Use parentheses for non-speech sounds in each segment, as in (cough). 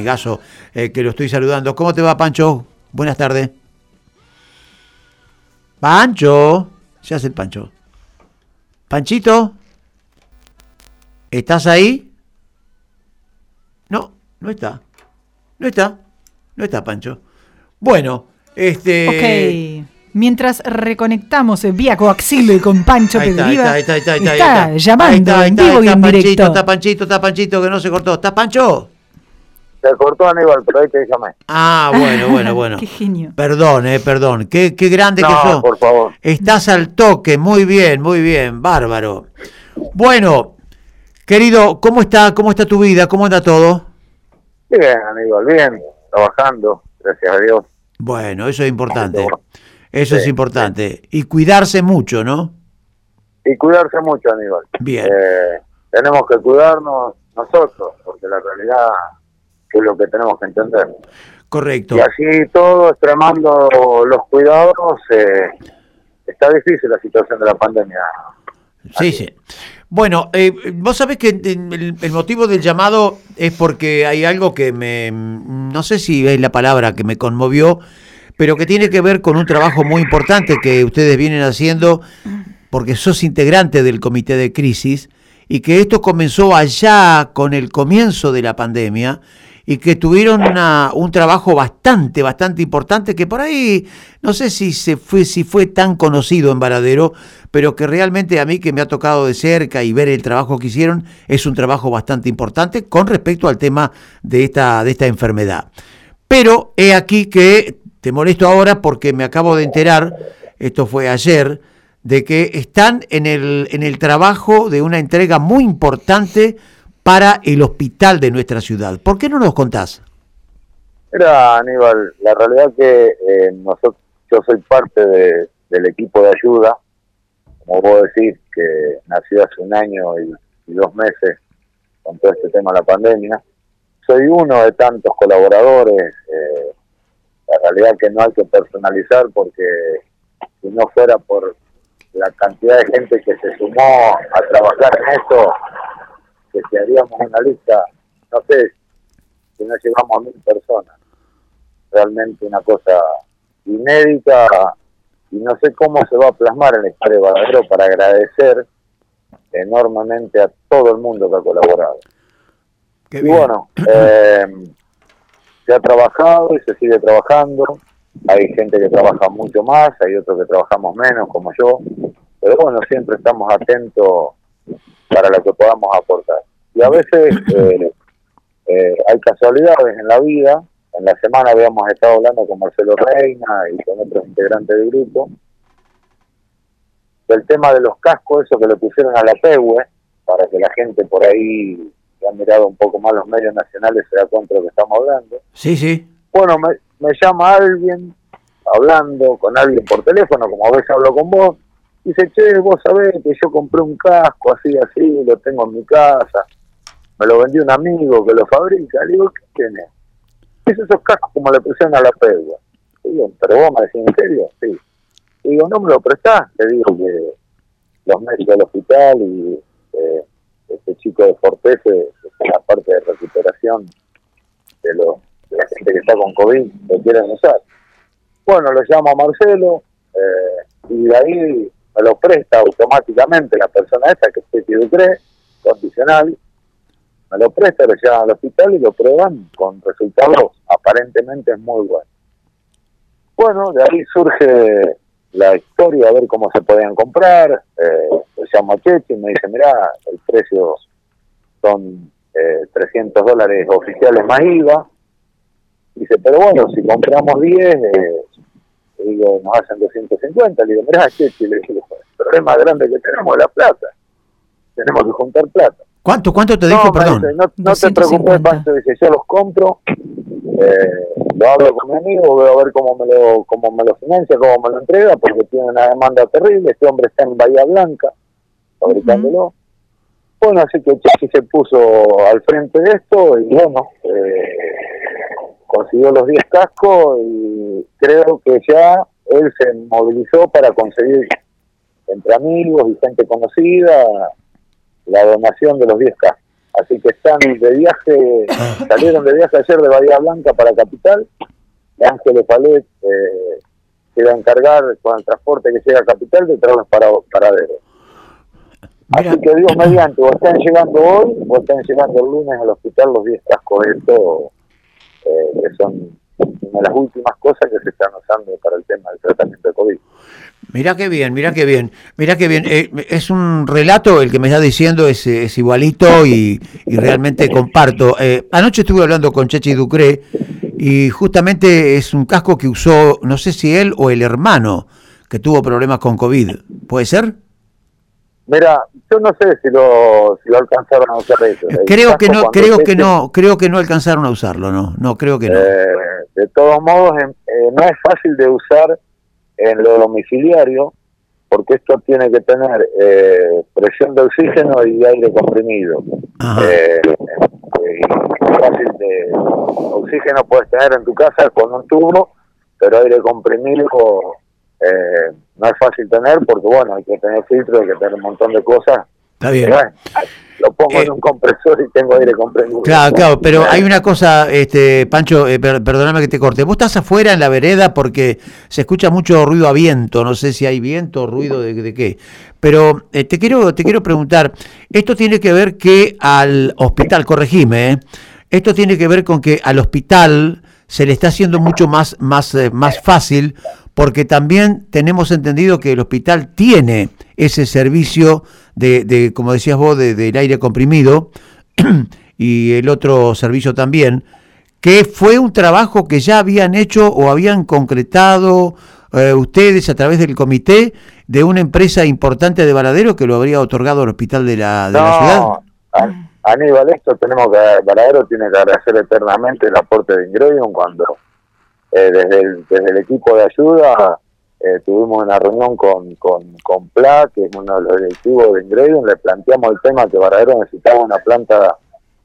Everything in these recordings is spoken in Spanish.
amigazo eh, que lo estoy saludando. ¿Cómo te va, Pancho? Buenas tardes. Pancho, se hace el Pancho. Panchito, ¿estás ahí? No, no está. No está. No está, Pancho. Bueno, este. Ok. Mientras reconectamos en vía coaxilo y con Pancho Pedriva, está, está, está, llamando en vivo y en Panchito, directo. Está Panchito, está Panchito, que no se cortó. ¿Está Pancho? Se cortó Aníbal, pero ahí te llamé. Ah, bueno, (laughs) bueno, bueno. Qué genio. Perdón, eh, perdón. Qué, qué grande que No, sos. por favor. Estás al toque, muy bien, muy bien, bárbaro. Bueno, querido, ¿cómo está, cómo está tu vida? ¿Cómo anda todo? Bien, Aníbal, bien. Trabajando, gracias a Dios. Bueno, eso es importante. Eso Sí, es importante. Y cuidarse mucho, ¿no? Y cuidarse mucho, Aníbal. Bien. Eh, tenemos que cuidarnos nosotros, porque la realidad es lo que tenemos que entender. Correcto. Y así todo, extremando los cuidados, eh, está difícil la situación de la pandemia. Sí, sí. Bueno, eh, vos sabés que el, el motivo del llamado es porque hay algo que me, no sé si es la palabra que me conmovió, pero que tiene que ver con un trabajo muy importante que ustedes vienen haciendo, porque sos integrante del comité de crisis, y que esto comenzó allá con el comienzo de la pandemia, y que tuvieron una- un trabajo bastante, bastante importante, que por ahí no sé si se fue, si fue tan conocido en Varadero, pero que realmente a mí que me ha tocado de cerca y ver el trabajo que hicieron, es un trabajo bastante importante con respecto al tema de esta, de esta enfermedad. Pero he aquí que te molesto ahora porque me acabo de enterar, esto fue ayer, de que están en el, en el trabajo de una entrega muy importante para el hospital de nuestra ciudad. ¿Por qué no nos contás? Mira, Aníbal, la realidad que eh, nosotros, yo soy parte de- del equipo de ayuda, como vos decís, que nació hace un año y, y dos meses con todo este tema de la pandemia. Soy uno de tantos colaboradores, eh, la realidad que no hay que personalizar porque si no fuera por la cantidad de gente que se sumó a trabajar en esto, que si haríamos una lista, no sé, si no llegamos a mil personas. Realmente una cosa inédita y no sé cómo se va a plasmar en la historia de Varadero para agradecer enormemente a todo el mundo que ha colaborado. Qué Y bien. bueno, eh, se ha trabajado y se sigue trabajando. Hay gente que trabaja mucho más, hay otros que trabajamos menos, como yo. Pero bueno, siempre estamos atentos para lo que podamos aportar. Y a veces eh, eh, hay casualidades en la vida. En la semana habíamos estado hablando con Marcelo Reina y con otros integrantes del grupo del tema de los cascos, eso que le pusieron a la PEUE, para que la gente por ahí que ha mirado un poco más los medios nacionales se da cuenta de lo que estamos hablando. Sí, sí. Bueno, me, me llama alguien, hablando con alguien por teléfono, como a veces hablo con vos, y dice, che, vos sabés que yo compré un casco así, así, lo tengo en mi casa, me lo vendió un amigo que lo fabrica, le digo, ¿qué tenés? Es esos cascos como le pusieron a la pegua. Digo, pero vos me decís, ¿en serio? Sí. Y digo, ¿no me lo prestás? Le digo que los médicos del hospital y eh, este chico de Fortese, es la parte de recuperación de, los, de la gente que está con COVID, lo quieren usar. Bueno, lo llamo a Marcelo eh, y de ahí me lo presta automáticamente la persona esta que es Peti Ducré, condicional, me lo presta, lo llevan al hospital y lo prueban con resultados aparentemente muy buenos. Bueno, de ahí surge la historia, a ver cómo se podían comprar. Eh, lo llamo a Chechi y me dice, mirá, el precio son eh, 300 dólares oficiales más IVA. Dice, pero bueno, si compramos 10, eh, digo, nos hacen 250. Le digo, mirá, Chechi, le digo, el problema grande que tenemos es la plata. Tenemos que juntar plata. ¿Cuánto, cuánto te dijo, no, me perdón? no, no te 250. preocupes, dice, yo los compro, eh, lo hablo con mi amigo, veo a ver cómo me lo cómo me lo financia, cómo me lo entrega, porque tiene una demanda terrible, este hombre está en Bahía Blanca, fabricándolo. Bueno, así que Chechi se puso al frente de esto y bueno, eh, consiguió los 10 cascos y creo que ya él se movilizó para conseguir entre amigos y gente conocida la donación de los 10 cascos. Así que están de viaje, (coughs) salieron de viaje ayer de Bahía Blanca para Capital. Ángeles Palet eh, se va a encargar con el transporte que llega a Capital de traerlos para paraderos. Mira. Así que Dios mediante, o están llegando hoy o están llegando el lunes al hospital los 10 cascos estos, eh, que son una de las últimas cosas que se están usando para el tema del tratamiento de COVID. Mirá qué bien, mirá qué bien, mirá qué bien. Eh, es un relato, el que me está diciendo es, es igualito y, y realmente comparto. Eh, anoche estuve hablando con Chechi Ducré y justamente es un casco que usó, no sé si él o el hermano, que tuvo problemas con COVID. ¿Puede ser? Mira, yo no sé si lo, si lo alcanzaron a usar ellos. El Creo que no, creo que no, creo que no alcanzaron a usarlo, no, no, creo que no. Eh, de todos modos, em- eh, no es fácil de usar en lo domiciliario, porque esto tiene que tener eh, presión de oxígeno y aire comprimido. Eh, eh, fácil de oxígeno puedes tener en tu casa con un tubo, pero aire comprimido eh, no es fácil tener porque, bueno, hay que tener filtro, hay que tener un montón de cosas. Está bien. Bueno, lo pongo Eh, en un compresor y tengo aire comprimido. Claro, claro, pero hay una cosa, este, Pancho, eh, per- perdóname que te corte. Vos estás afuera en la vereda porque se escucha mucho ruido a viento, no sé si hay viento o ruido de, de qué. Pero eh, te quiero, te quiero preguntar, esto tiene que ver que al hospital, corregime, eh, esto tiene que ver con que al hospital se le está haciendo mucho más, más, eh, más fácil porque también tenemos entendido que el hospital tiene ese servicio de, de como decías vos, de- del aire comprimido (clears throat) y el otro servicio también, que fue un trabajo que ya habían hecho o habían concretado eh, ustedes a través del comité de una empresa importante de Varadero que lo habría otorgado al hospital de la, de la ciudad. Aníbal, esto tenemos que, Varadero tiene que agradecer eternamente el aporte de Ingredium cuando eh, desde, el, desde el equipo de ayuda eh, tuvimos una reunión con, con, con PLA, que es uno de los directivos de Ingredium, le planteamos el tema que Varadero necesitaba una planta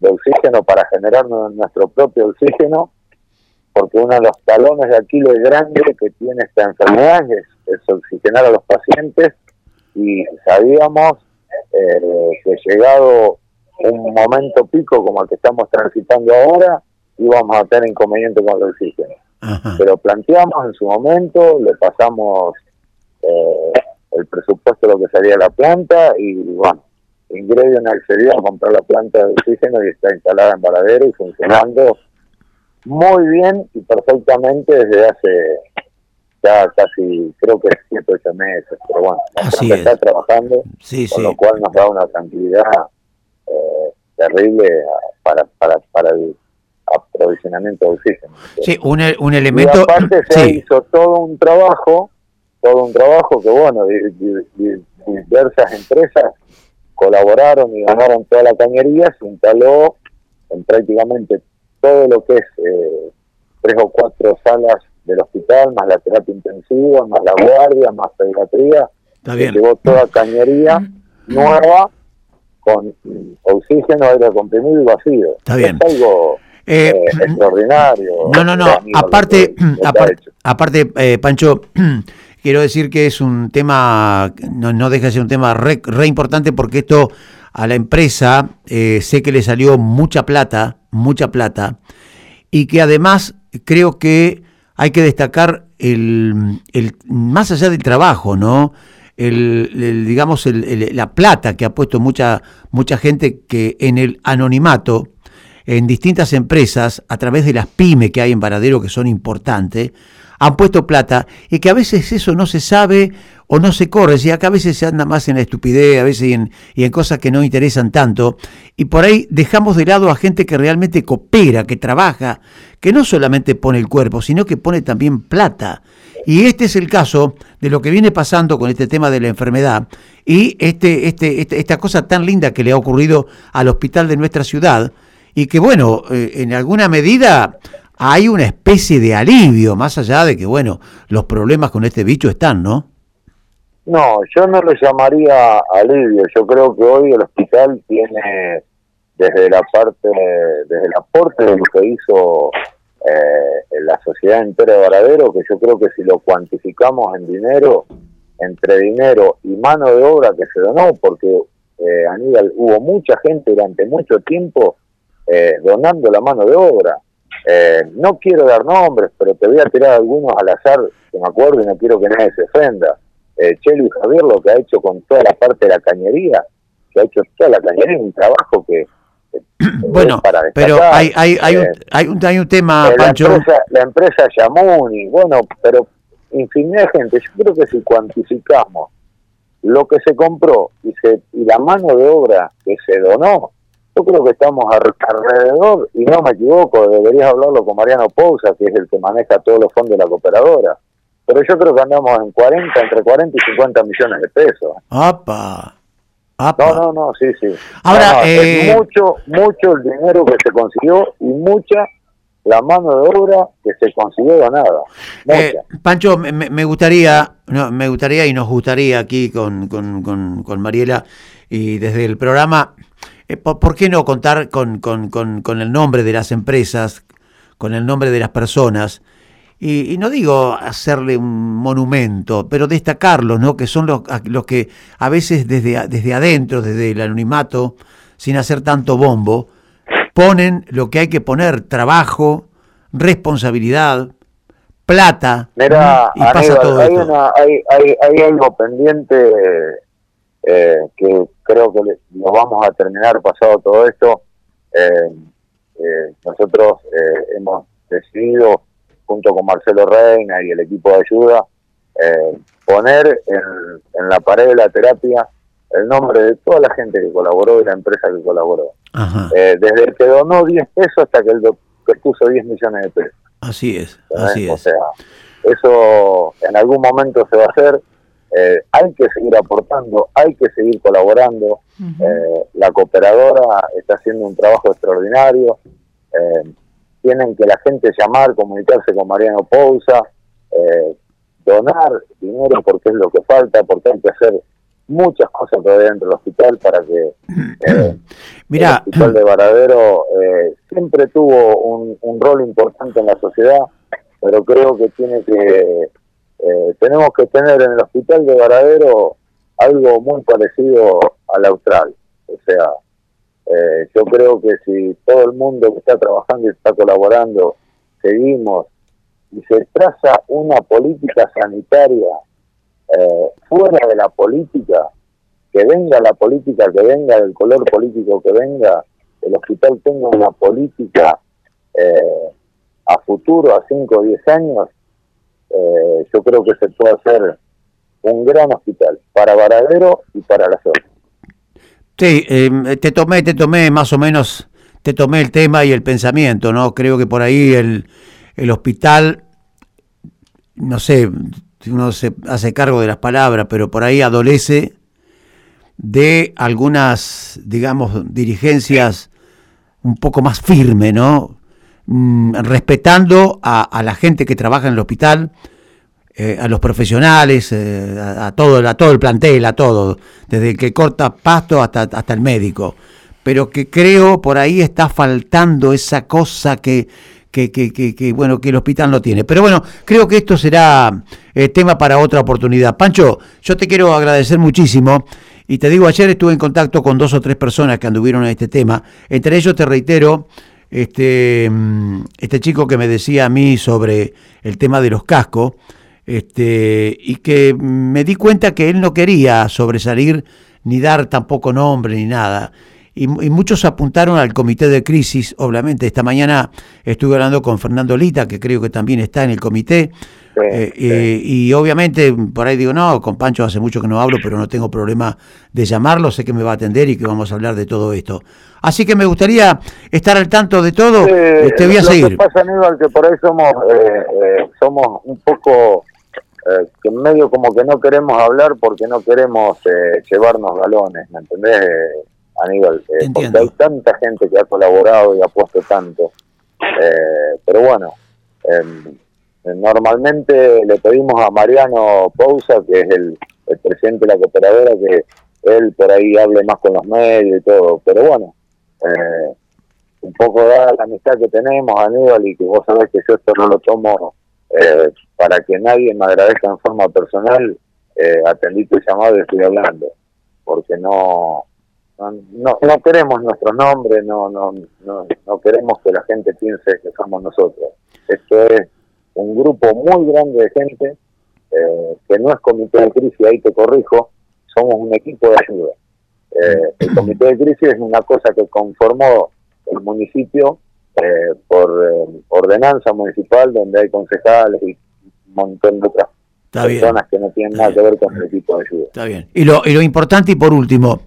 de oxígeno para generar nu- nuestro propio oxígeno, porque uno de los talones de Aquiles grande que tiene esta enfermedad es, es oxigenar a los pacientes y sabíamos eh, que llegado un momento pico como el que estamos transitando ahora, íbamos a tener inconveniente con el oxígeno. Ajá. Pero planteamos en su momento, le pasamos eh, el presupuesto de lo que salía la planta y bueno, Ingredion accedió a comprar la planta de oxígeno y está instalada en Varadero y funcionando muy bien y perfectamente desde hace ya casi, creo que 7 8 meses, pero bueno, la Así planta es. está trabajando Sí, con sí. lo cual nos da una tranquilidad eh, terrible para, para, para el aprovisionamiento de oxígeno. Sí, un, e- un Y elemento. aparte se Sí, hizo todo un trabajo, todo un trabajo que bueno, di- di- di- diversas empresas colaboraron y ganaron toda la cañería, se instaló en prácticamente todo lo que es eh, tres o cuatro salas del hospital, más la terapia intensiva, más la guardia, más pediatría, está se bien. llevó toda cañería nueva con oxígeno, aire comprimido y vacío. Está bien. Es algo Eh, eh, extraordinario. No, no, no. Aparte, que- aparte eh, Pancho, (clears throat) quiero decir que es un tema, no, no deja de ser un tema re, re importante porque esto a la empresa eh, sé que le salió mucha plata, mucha plata, y que además creo que hay que destacar el, el más allá del trabajo, ¿no? El, digamos el- el- la plata que ha puesto mucha mucha gente que en el anonimato en distintas empresas, a través de las pymes que hay en Varadero, que son importantes, han puesto plata y que a veces eso no se sabe o no se corre, y acá a veces se anda más en la estupidez, a veces y en, cosas que no interesan tanto, y por ahí dejamos de lado a gente que realmente coopera, que trabaja, que no solamente pone el cuerpo, sino que pone también plata. Y este es el caso de lo que viene pasando con este tema de la enfermedad y este, este, este- esta cosa tan linda que le ha ocurrido al hospital de nuestra ciudad, y que bueno, eh, en alguna medida hay una especie de alivio, más allá de que bueno, los problemas con este bicho están, ¿no? No, yo no lo llamaría alivio. Yo creo que hoy el hospital tiene, desde la parte, desde el aporte de lo que hizo eh, la sociedad entera de Varadero, que yo creo que si lo cuantificamos en dinero, entre dinero y mano de obra que se donó, porque eh, Aníbal, hubo mucha gente durante mucho tiempo eh, donando la mano de obra. Eh, no quiero dar nombres, pero te voy a tirar algunos al azar que me acuerdo y no quiero que nadie se ofenda. Eh, Chelo y Javier lo que ha hecho con toda la parte de la cañería, que ha hecho toda la cañería, un trabajo que... que (clears throat) Bueno, es para pero hay, hay, hay, un, Eh, hay, un, hay un tema, eh, la, Pancho. empresa, la empresa Yamuni, bueno, pero infinidad de gente. Yo creo que si cuantificamos lo que se compró y, se, y la mano de obra que se donó, yo creo que estamos alrededor, y no me equivoco, deberías hablarlo con Mariano Pousa, que es el que maneja todos los fondos de la cooperadora. Pero yo creo que andamos en 40, entre 40 y 50 millones de pesos. Apa, apa. No, no, no, sí, sí. Ahora, No, no, eh, es mucho, mucho el dinero que se consiguió y mucha la mano de obra que se consiguió. Mucha. Eh, Pancho, me, me- me gustaría, no, me gustaría y nos gustaría aquí con, con, con, con Mariela y desde el programa, eh, ¿por, por qué no contar con, con, con, con el nombre de las empresas, con el nombre de las personas? Y, y no digo hacerle un monumento, pero destacarlos, ¿no? Que son los, a- los que a veces desde, desde adentro, desde el anonimato, sin hacer tanto bombo, ponen lo que hay que poner, trabajo, responsabilidad, plata, Mira, y pasa todo hay, esto. una, hay, hay, hay algo pendiente eh, que creo que le- lo vamos a terminar pasado todo esto. Eh, eh, nosotros eh, hemos decidido, junto con Marcelo Reina y el equipo de ayuda, eh, poner en, en la pared de la terapia el nombre de toda la gente que colaboró y la empresa que colaboró. Eh, desde el que donó 10 pesos hasta que el que puso 10 millones de pesos. así es, así O es. sea, eso en algún momento se va a hacer. Eh, hay que seguir aportando, hay que seguir colaborando. Eh, la cooperadora está haciendo un trabajo extraordinario. Eh, tienen que la gente llamar, comunicarse con Mariano Pousa, eh, donar dinero porque es lo que falta, porque hay que hacer muchas cosas todavía dentro del hospital para que eh, Mira, el (clears throat) hospital de Varadero eh, siempre tuvo un, un rol importante en la sociedad, pero creo que tiene que eh, tenemos que tener en el hospital de Varadero algo muy parecido al austral. O sea, eh, yo creo que si todo el mundo que está trabajando y está colaborando seguimos y se traza una política sanitaria eh, fuera de la política, que venga la política, que venga del color político que venga, el hospital tenga una política eh, a futuro, a 5 o 10 años, eh, yo creo que se puede hacer un gran hospital para Varadero y para la zona. sí, eh, te tomé, te tomé más o menos, te tomé el tema y el pensamiento, ¿no? Creo que por ahí el, el hospital, no sé, uno se hace cargo de las palabras, pero por ahí adolece de algunas, digamos, dirigencias un poco más firme, ¿no? Mm, respetando a, a la gente que trabaja en el hospital, eh, a los profesionales, eh, a, a todo, a todo el plantel, a todo, desde el que corta pasto hasta, hasta el médico. Pero que creo por ahí está faltando esa cosa que, que, que, que- bueno, que el hospital no tiene. Pero bueno, creo que esto será eh, tema para otra oportunidad. Pancho, yo te quiero agradecer muchísimo. Y te digo, ayer estuve en contacto con dos o tres personas que anduvieron en este tema. Entre ellos te reitero, este, mm, este chico que me decía a mí sobre el tema de los cascos, este, y que me di cuenta que él no quería sobresalir ni dar tampoco nombre ni nada. Y, y muchos apuntaron al comité de crisis, obviamente. Esta mañana estuve hablando con Fernando Lita, que creo que también está en el comité. Eh, eh, y obviamente por ahí digo, no, con Pancho hace mucho que no hablo, pero no tengo problema de llamarlo, sé que me va a atender y que vamos a hablar de todo esto. Así que me gustaría estar al tanto de todo, Eh, te voy a lo seguir. que pasa, Aníbal, que por ahí somos, eh, eh, somos un poco, eh, que medio como que no queremos hablar porque no queremos eh, llevarnos galones, ¿me entendés, eh, Aníbal? Eh, porque hay tanta gente que ha colaborado y ha puesto tanto. Eh, pero bueno, eh, normalmente le pedimos a Mariano Pousa, que es el, presidente de la cooperadora, que él por ahí hable más con los medios y todo. Pero bueno, eh, un poco dada la amistad que tenemos, Aníbal, y que vos sabés que yo esto no lo tomo eh, para que nadie me agradezca en forma personal, eh, atendí tu llamado y estoy hablando, porque no no, no queremos nuestros nombres, no, no, no, no queremos que la gente piense que somos nosotros. Esto es un grupo muy grande de gente eh, que no es comité de crisis, ahí te corrijo, somos un equipo de ayuda. Eh, el comité de crisis es una cosa que conformó el municipio eh, por ordenanza municipal donde hay concejales y un montón de otras personas que no tienen nada que ver con el equipo de ayuda. Está bien. Y lo, y lo importante y por último,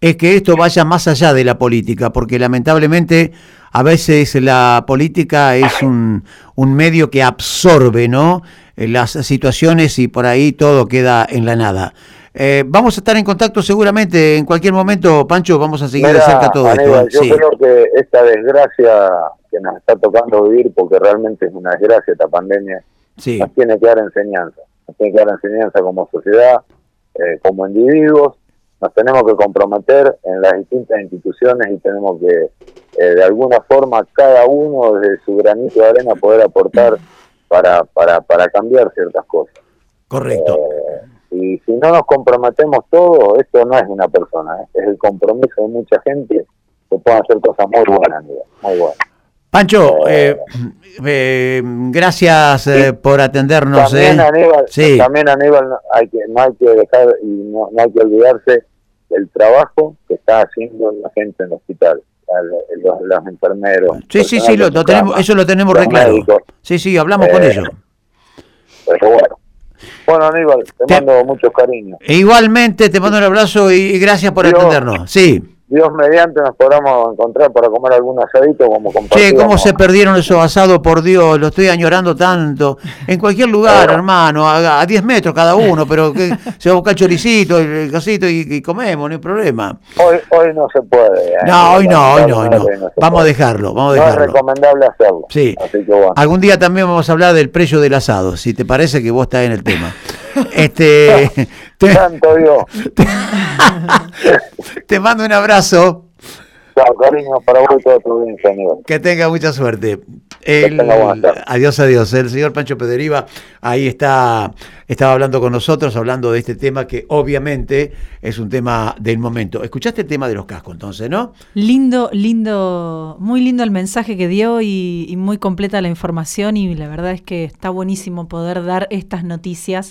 es que esto vaya más allá de la política, porque lamentablemente a veces la política es un, un medio que absorbe ¿no? Eh, las situaciones y por ahí todo queda en la nada. Eh, vamos a estar en contacto seguramente en cualquier momento, Pancho, vamos a seguir de cerca todo esto. Yo creo que esta desgracia que nos está tocando vivir, porque realmente es una desgracia esta pandemia, nos tiene que dar enseñanza, nos tiene que dar enseñanza como sociedad, eh, como individuos, nos tenemos que comprometer en las distintas instituciones y tenemos que eh, de alguna forma cada uno de su granito de arena poder aportar para, para, para cambiar ciertas cosas. Correcto. Eh, y si no nos comprometemos todos, esto no es una persona, ¿eh? es el compromiso de mucha gente que pueden hacer cosas muy buenas, muy buenas. Pancho, gracias por atendernos. También, Aníbal, también Aníbal, no hay que, no hay que dejar y no, no hay que olvidarse el trabajo que está haciendo la gente en el hospital, los, enfermeros. Sí, sí, sí, lo, tenemos, eso lo tenemos re claro. Sí, sí, hablamos con eh, ellos. Pero bueno. Bueno, Aníbal, te, mando muchos cariños. Igualmente, te mando un abrazo y, gracias por atendernos. Sí. Dios mediante nos podamos encontrar para comer algún asadito como compartimos. Che, cómo se perdieron esos asados, por Dios, lo estoy añorando tanto. En cualquier lugar, hermano, a, 10 metros cada uno, pero que se va a buscar el choricito, el, casito y, comemos, no hay problema. Hoy, hoy no se puede. ¿eh? No, hoy no, hoy no, no. vamos a dejarlo, vamos a dejarlo. No es recomendable hacerlo. Sí. Algún día también vamos a hablar del precio del asado, si te parece que vos estás en el tema. Este, (laughs) te, Santo Dios. (laughs) Te, mando un abrazo. Chao, cariño, para vos y todo tu Que tenga mucha suerte. adiós, adiós. El señor Pancho Pederiva ahí está, estaba hablando con nosotros, hablando de este tema que obviamente es un tema del momento. ¿Escuchaste el tema de los cascos entonces, no? Lindo, lindo, muy lindo el mensaje que dio y muy completa la información y la verdad es que está buenísimo poder dar estas noticias